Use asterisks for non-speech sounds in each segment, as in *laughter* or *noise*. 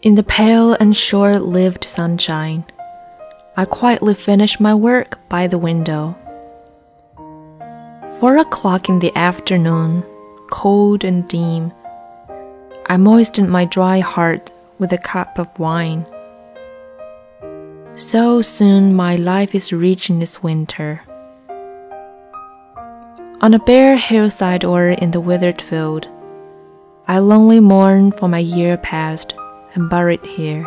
In the pale and short lived sunshine, I quietly finished my work by the window. Four o'clock in the afternoon, cold and dim, I moistened my dry heart with a cup of wine. So soon my life is reaching its winter. On a bare hillside or in the withered field, I lonely mourn for my year past and buried here.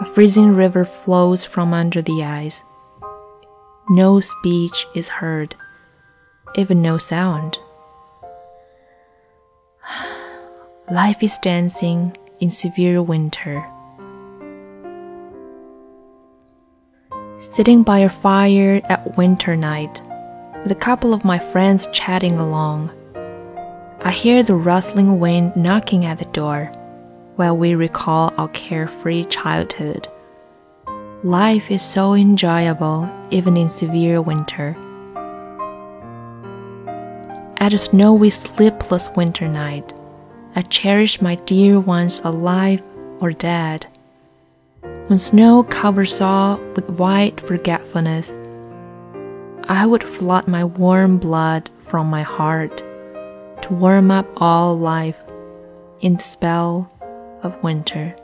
A freezing river flows from under the ice. No speech is heard, even no sound. *sighs* Life is dancing in severe winter. Sitting by a fire at winter night, with a couple of my friends chatting along, I hear the rustling wind knocking at the door while we recall our carefree childhood. Life is so enjoyable even in severe winter. At a snowy, sleepless winter night, I cherish my dear ones alive or dead. When snow covers all with white forgetfulness, I would flood my warm blood from my heart to warm up all life in the spell of winter.